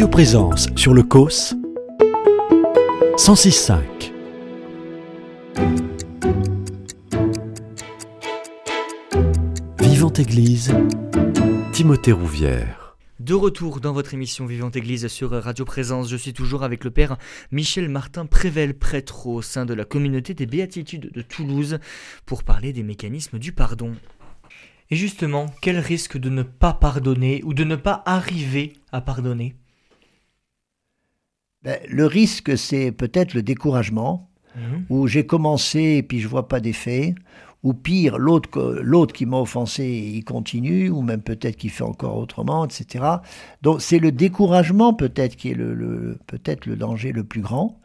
Radio Présence sur le COS 106.5. Vivante Église, Timothée Rouvière. De retour dans votre émission Vivante Église sur Radio Présence, je suis toujours avec le Père Michel Martin Prével, prêtre au sein de la communauté des Béatitudes de Toulouse, pour parler des mécanismes du pardon. Et justement, quel risque de ne pas pardonner ou de ne pas arriver à pardonner? Ben, Le risque, c'est peut-être le découragement, Mhm. où j'ai commencé et puis je vois pas d'effet, ou pire, l'autre qui m'a offensé, il continue, ou même peut-être qu'il fait encore autrement, etc. Donc c'est le découragement peut-être qui est le, le- peut-être le danger le plus grand.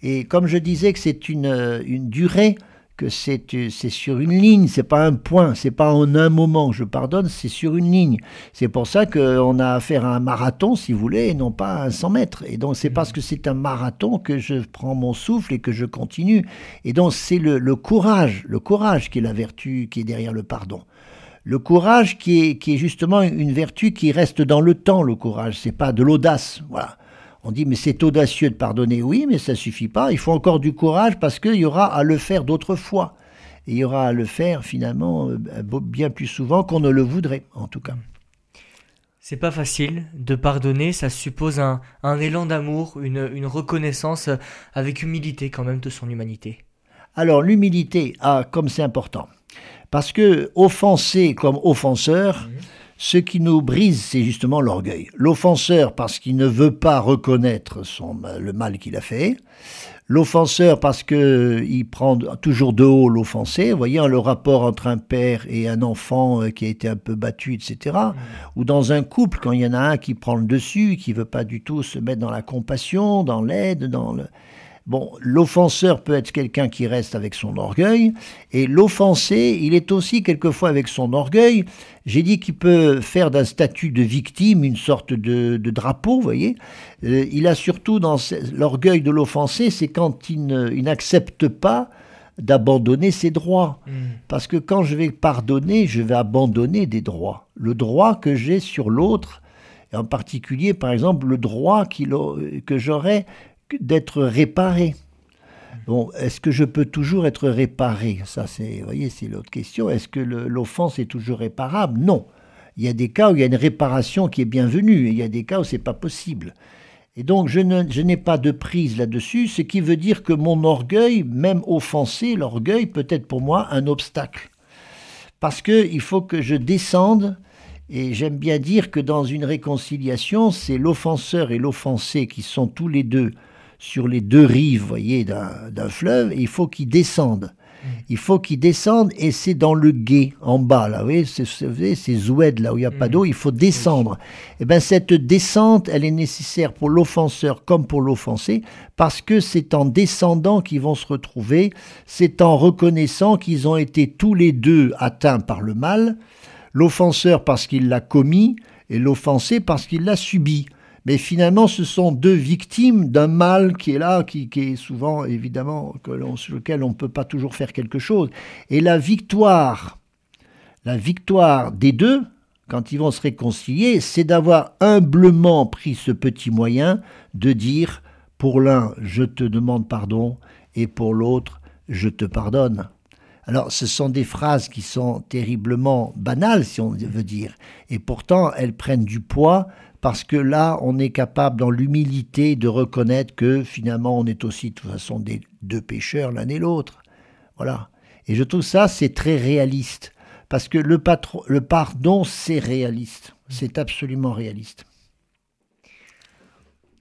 Et comme je disais que c'est une, une durée, que c'est euh, c'est sur une ligne, c'est pas un point, c'est pas en un moment je pardonne, c'est sur une ligne. C'est pour ça qu'on a affaire à un marathon, si vous voulez, et non pas à un 100 mètres. Et donc c'est parce que c'est un marathon que je prends mon souffle et que je continue. Et donc c'est le, le courage, le courage qui est la vertu qui est derrière le pardon. Le courage qui est, qui est justement une vertu qui reste dans le temps, le courage, c'est pas de l'audace. Voilà. On dit, mais c'est audacieux de pardonner, oui, mais ça suffit pas. Il faut encore du courage parce qu'il y aura à le faire d'autres fois. Et il y aura à le faire finalement euh, bien plus souvent qu'on ne le voudrait, en tout cas. C'est pas facile de pardonner, ça suppose un, un élan d'amour, une, une reconnaissance euh, avec humilité quand même de son humanité. Alors l'humilité, ah, comme c'est important. Parce que offenser comme offenseur, ce qui nous brise, c'est justement l'orgueil. L'offenseur parce qu'il ne veut pas reconnaître le mal qu'il a fait. L'offenseur parce que il prend toujours de haut l'offensé. Voyez, le rapport entre un père et un enfant euh, qui a été un peu battu, etc. Ou dans un couple, quand il y en a un qui prend le dessus, qui veut pas du tout se mettre dans la compassion, dans l'aide, dans le... Bon, l'offenseur peut être quelqu'un qui reste avec son orgueil, et l'offensé, il est aussi quelquefois avec son orgueil. J'ai dit qu'il peut faire d'un statut de victime une sorte de, de drapeau, vous voyez. Euh, il a surtout dans l'orgueil de l'offensé, c'est quand il n'accepte pas d'abandonner ses droits. Mm. Parce que quand je vais pardonner, je vais abandonner des droits. Le droit que j'ai sur l'autre, et en particulier, par exemple, le droit que j'aurais d'être réparé. Bon, est-ce que je peux toujours être réparé? Ça, c'est, voyez, c'est l'autre question. Est-ce que l'offense est toujours réparable? Non. Il y a des cas où il y a une réparation qui est bienvenue, et il y a des cas où c'est pas possible. Et donc, je, n'ai pas de prise là-dessus, ce qui veut dire que mon orgueil, même offensé, l'orgueil peut être pour moi un obstacle. Parce qu'il faut que je descende, et j'aime bien dire que dans une réconciliation, c'est l'offenseur et l'offensé qui sont tous les deux sur les deux rives, voyez, d'un fleuve, et il faut qu'ils descendent. Il faut qu'ils descendent, et c'est dans le gué, en bas, là, vous voyez, c'est- ces là où il n'y a pas d'eau, il faut descendre. Et bien, cette descente, elle est nécessaire pour l'offenseur comme pour l'offensé, parce que c'est en descendant qu'ils vont se retrouver, c'est en reconnaissant qu'ils ont été tous les deux atteints par le mal, l'offenseur parce qu'il l'a commis, et l'offensé parce qu'il l'a subi. Mais finalement, ce sont deux victimes d'un mal qui est là, qui, est souvent, évidemment, sur lequel on ne peut pas toujours faire quelque chose. Et la victoire, la victoire des deux, quand ils vont se réconcilier, c'est d'avoir humblement pris ce petit moyen de dire, pour l'un, je te demande pardon, et pour l'autre, je te pardonne. Alors, ce sont des phrases qui sont terriblement banales, si on veut dire, et pourtant elles prennent du poids parce que là, on est capable, dans l'humilité, de reconnaître que finalement, on est aussi de toute façon des deux pécheurs l'un et l'autre. Voilà. Et je trouve ça, c'est très réaliste. Parce que le, le pardon, c'est réaliste. C'est absolument réaliste.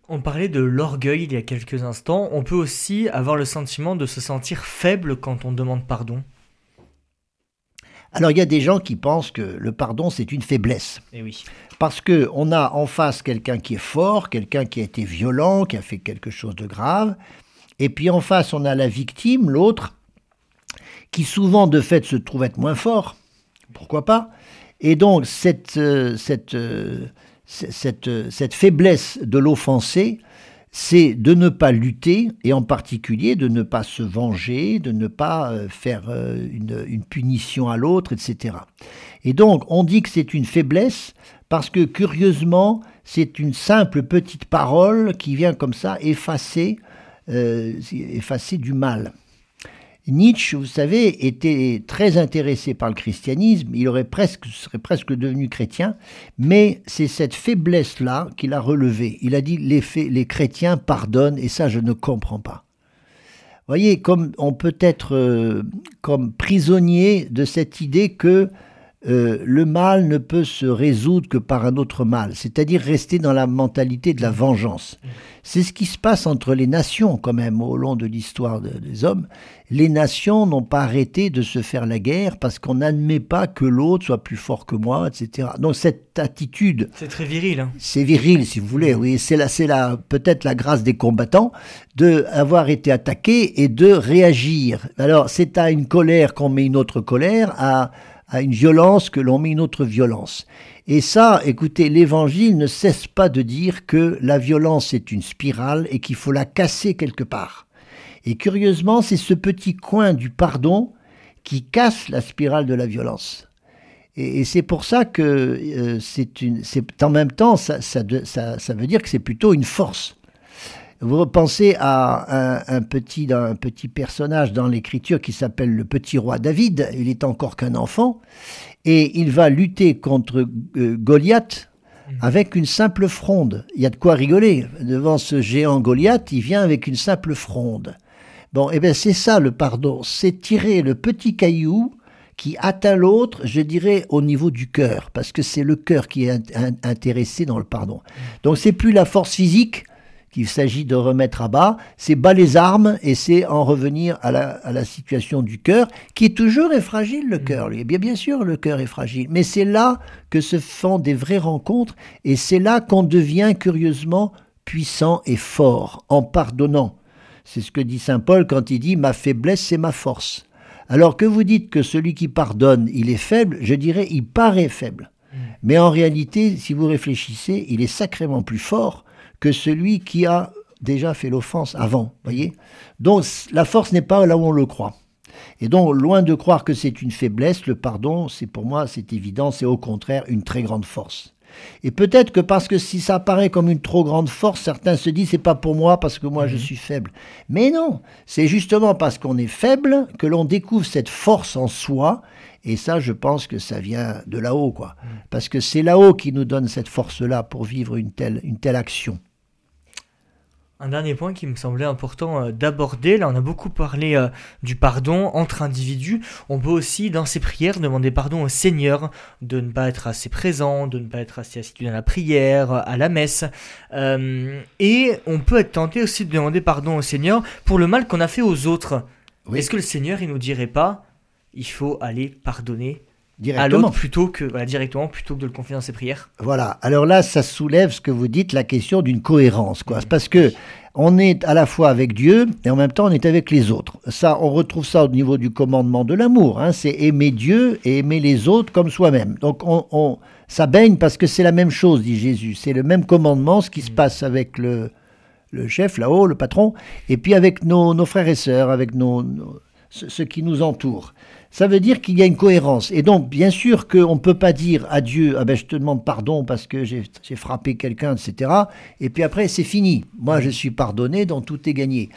On parlait de l'orgueil il y a quelques instants. On peut aussi avoir le sentiment de se sentir faible quand on demande pardon. Alors, il y a des gens qui pensent que le pardon, c'est une faiblesse. Et oui. Parce que on a en face quelqu'un qui est fort, quelqu'un qui a été violent, qui a fait quelque chose de grave, et puis en face on a la victime, l'autre, qui souvent de fait se trouve être moins fort. Pourquoi pas? Et donc cette, euh, cette, euh, c- cette, euh, cette faiblesse de l'offensé, c'est de ne pas lutter, et en particulier de ne pas se venger, de ne pas euh, faire euh, une, punition à l'autre, etc. Et donc on dit que c'est une faiblesse parce que curieusement, c'est une simple petite parole qui vient comme ça effacer, euh, effacer du mal. Nietzsche, vous savez, était très intéressé par le christianisme, il aurait presque, serait presque devenu chrétien, mais c'est cette faiblesse-là qu'il a relevée. Il a dit les, les chrétiens pardonnent, et ça je ne comprends pas. voyez, comme on peut être euh, comme prisonnier de cette idée que euh, le mal ne peut se résoudre que par un autre mal, c'est-à-dire rester dans la mentalité de la vengeance. C'est ce qui se passe entre les nations quand même au long de l'histoire de- des hommes. Les nations n'ont pas arrêté de se faire la guerre parce qu'on n'admet pas que l'autre soit plus fort que moi, etc. Donc cette attitude C'est très viril. hein. c'est viril, si vous voulez. Oui, c'est la, peut-être la grâce des combattants de avoir été attaqués et de réagir. Alors, c'est à une colère qu'on met une autre colère, à, à une violence que l'on met une autre violence. Et ça, écoutez, l'Évangile ne cesse pas de dire que la violence est une spirale et qu'il faut la casser quelque part. Et curieusement, c'est ce petit coin du pardon qui casse la spirale de la violence. Et, c'est pour ça que euh, c'est une, en même temps, ça, ça, ça veut dire que c'est plutôt une force. Vous repensez à un, un petit, un petit personnage dans l'Écriture qui s'appelle le petit roi David. Il est encore qu'un enfant et il va lutter contre euh, Goliath avec une simple fronde. Il y a de quoi rigoler devant ce géant Goliath. Il vient avec une simple fronde. Bon, eh bien c'est ça le pardon, c'est tirer le petit caillou qui atteint l'autre, je dirais au niveau du cœur, parce que c'est le cœur qui est in- in- intéressé dans le pardon. Donc c'est plus la force physique qu'il s'agit de remettre à bas, c'est bas les armes et c'est en revenir à la, à la situation du cœur, qui est toujours est fragile le cœur. lui. Eh Bien, bien sûr, le cœur est fragile, mais c'est là que se font des vraies rencontres et c'est là qu'on devient curieusement puissant et fort en pardonnant. C'est ce que dit Saint Paul quand il dit Ma faiblesse, c'est ma force. Alors que vous dites que celui qui pardonne, il est faible, je dirais, il paraît faible. Mais en réalité, si vous réfléchissez, il est sacrément plus fort que celui qui a déjà fait l'offense avant. Voyez Donc la force n'est pas là où on le croit. Et donc, loin de croire que c'est une faiblesse, le pardon, c'est pour moi, c'est évident, c'est au contraire une très grande force. Et peut-être que parce que si ça apparaît comme une trop grande force, certains se disent c'est pas pour moi parce que moi je suis faible. Mais non, c'est justement parce qu'on est faible que l'on découvre cette force en soi. Et ça, je pense que ça vient de là-haut, quoi. Parce que c'est là-haut qui nous donne cette force-là pour vivre une telle, une telle action. Un dernier point qui me semblait important euh, d'aborder, là on a beaucoup parlé euh, du pardon entre individus, on peut aussi dans ses prières demander pardon au Seigneur de ne pas être assez présent, de ne pas être assez assidu dans la prière, à la messe, Euh, et on peut être tenté aussi de demander pardon au Seigneur pour le mal qu'on a fait aux autres. Oui. Est-ce que le Seigneur il nous dirait pas il faut aller pardonner à l'autre plutôt que voilà, directement plutôt que de le confier dans ses prières Voilà. Alors là, ça soulève ce que vous dites, la question d'une cohérence, quoi. Parce que on est à la fois avec Dieu et en même temps on est avec les autres. Ça, on retrouve ça au niveau du commandement de l'amour. Hein. C'est aimer Dieu et aimer les autres comme soi-même. Donc on, on- ça baigne parce que c'est la même chose, dit Jésus. C'est le même commandement, ce qui se passe avec le, le chef là-haut, le patron, et puis avec nos, nos frères et sœurs, avec nos, ceux qui nous entourent. Ça veut dire qu'il y a une cohérence. Et donc, bien sûr qu'on ne peut pas dire à Dieu, ah ben, je te demande pardon parce que j'ai frappé quelqu'un, etc. Et puis après, c'est fini. Moi, je suis pardonné, donc tout est gagné.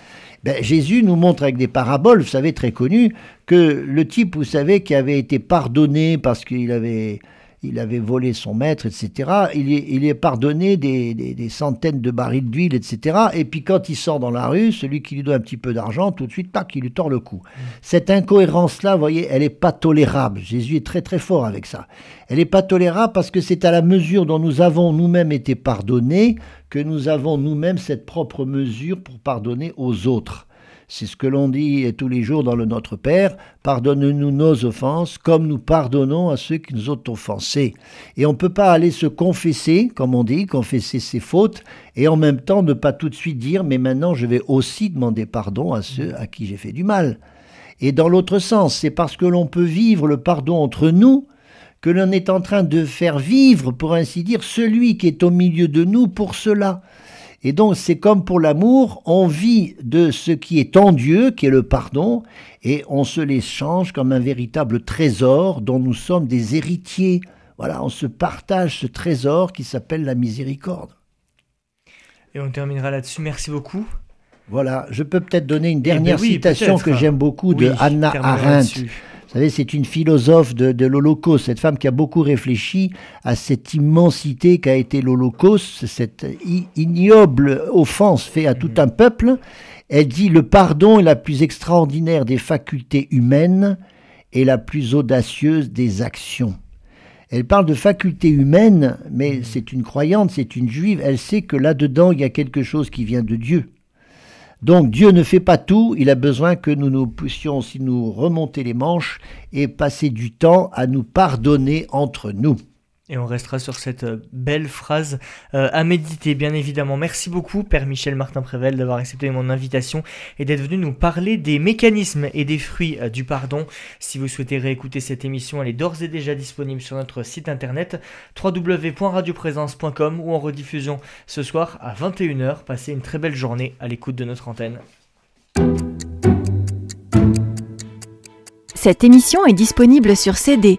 Ben, Jésus nous montre avec des paraboles, vous savez, très connues, que le type, vous savez, qui avait été pardonné parce qu'il avait, il avait volé son maître, etc., il est, il est pardonné des, des- centaines de barils d'huile, etc. Et puis quand il sort dans la rue, celui qui lui doit un petit peu d'argent, tout de suite, tac, il lui tord le cou. Cette incohérence-là, vous voyez, elle n'est pas tolérable. Jésus est très très fort avec ça. Elle n'est pas tolérable parce que c'est à la mesure dont nous avons nous-mêmes été pardonnés que nous avons nous-mêmes cette propre mesure pour pardonner aux autres. C'est ce que l'on dit tous les jours dans le Notre Père, pardonne-nous nos offenses comme nous pardonnons à ceux qui nous ont offensés. Et on ne peut pas aller se confesser, comme on dit, confesser ses fautes, et en même temps ne pas tout de suite dire, mais maintenant je vais aussi demander pardon à ceux à qui j'ai fait du mal. Et dans l'autre sens, c'est parce que l'on peut vivre le pardon entre nous que l'on est en train de faire vivre, pour ainsi dire, celui qui est au milieu de nous pour cela. Et donc c'est comme pour l'amour, on vit de ce qui est en Dieu, qui est le pardon, et on se l'échange comme un véritable trésor dont nous sommes des héritiers. Voilà, on se partage ce trésor qui s'appelle la miséricorde. Et on terminera là-dessus. Merci beaucoup. Voilà, je peux peut-être donner une dernière ben oui, citation que j'aime beaucoup de Oui, terminera Arendt. Vous savez, c'est une philosophe de, de l'Holocauste, cette femme qui a beaucoup réfléchi à cette immensité qu'a été l'Holocauste, cette ignoble offense faite à tout un peuple. Elle dit le pardon est la plus extraordinaire des facultés humaines et la plus audacieuse des actions. Elle parle de facultés humaines, mais c'est une croyante, c'est une juive. Elle sait que là-dedans, il y a quelque chose qui vient de Dieu. Donc Dieu ne fait pas tout, il a besoin que nous nous puissions aussi nous remonter les manches et passer du temps à nous pardonner entre nous. Et on restera sur cette euh, belle phrase euh, à méditer, bien évidemment. Merci beaucoup, Père Michel Martin Prével, d'avoir accepté mon invitation et d'être venu nous parler des mécanismes et des fruits euh, du pardon. Si vous souhaitez réécouter cette émission, elle est d'ores et déjà disponible sur notre site internet www.radioprésence.com ou en rediffusion ce soir à 21h. Passez une très belle journée à l'écoute de notre antenne. Cette émission est disponible sur CD.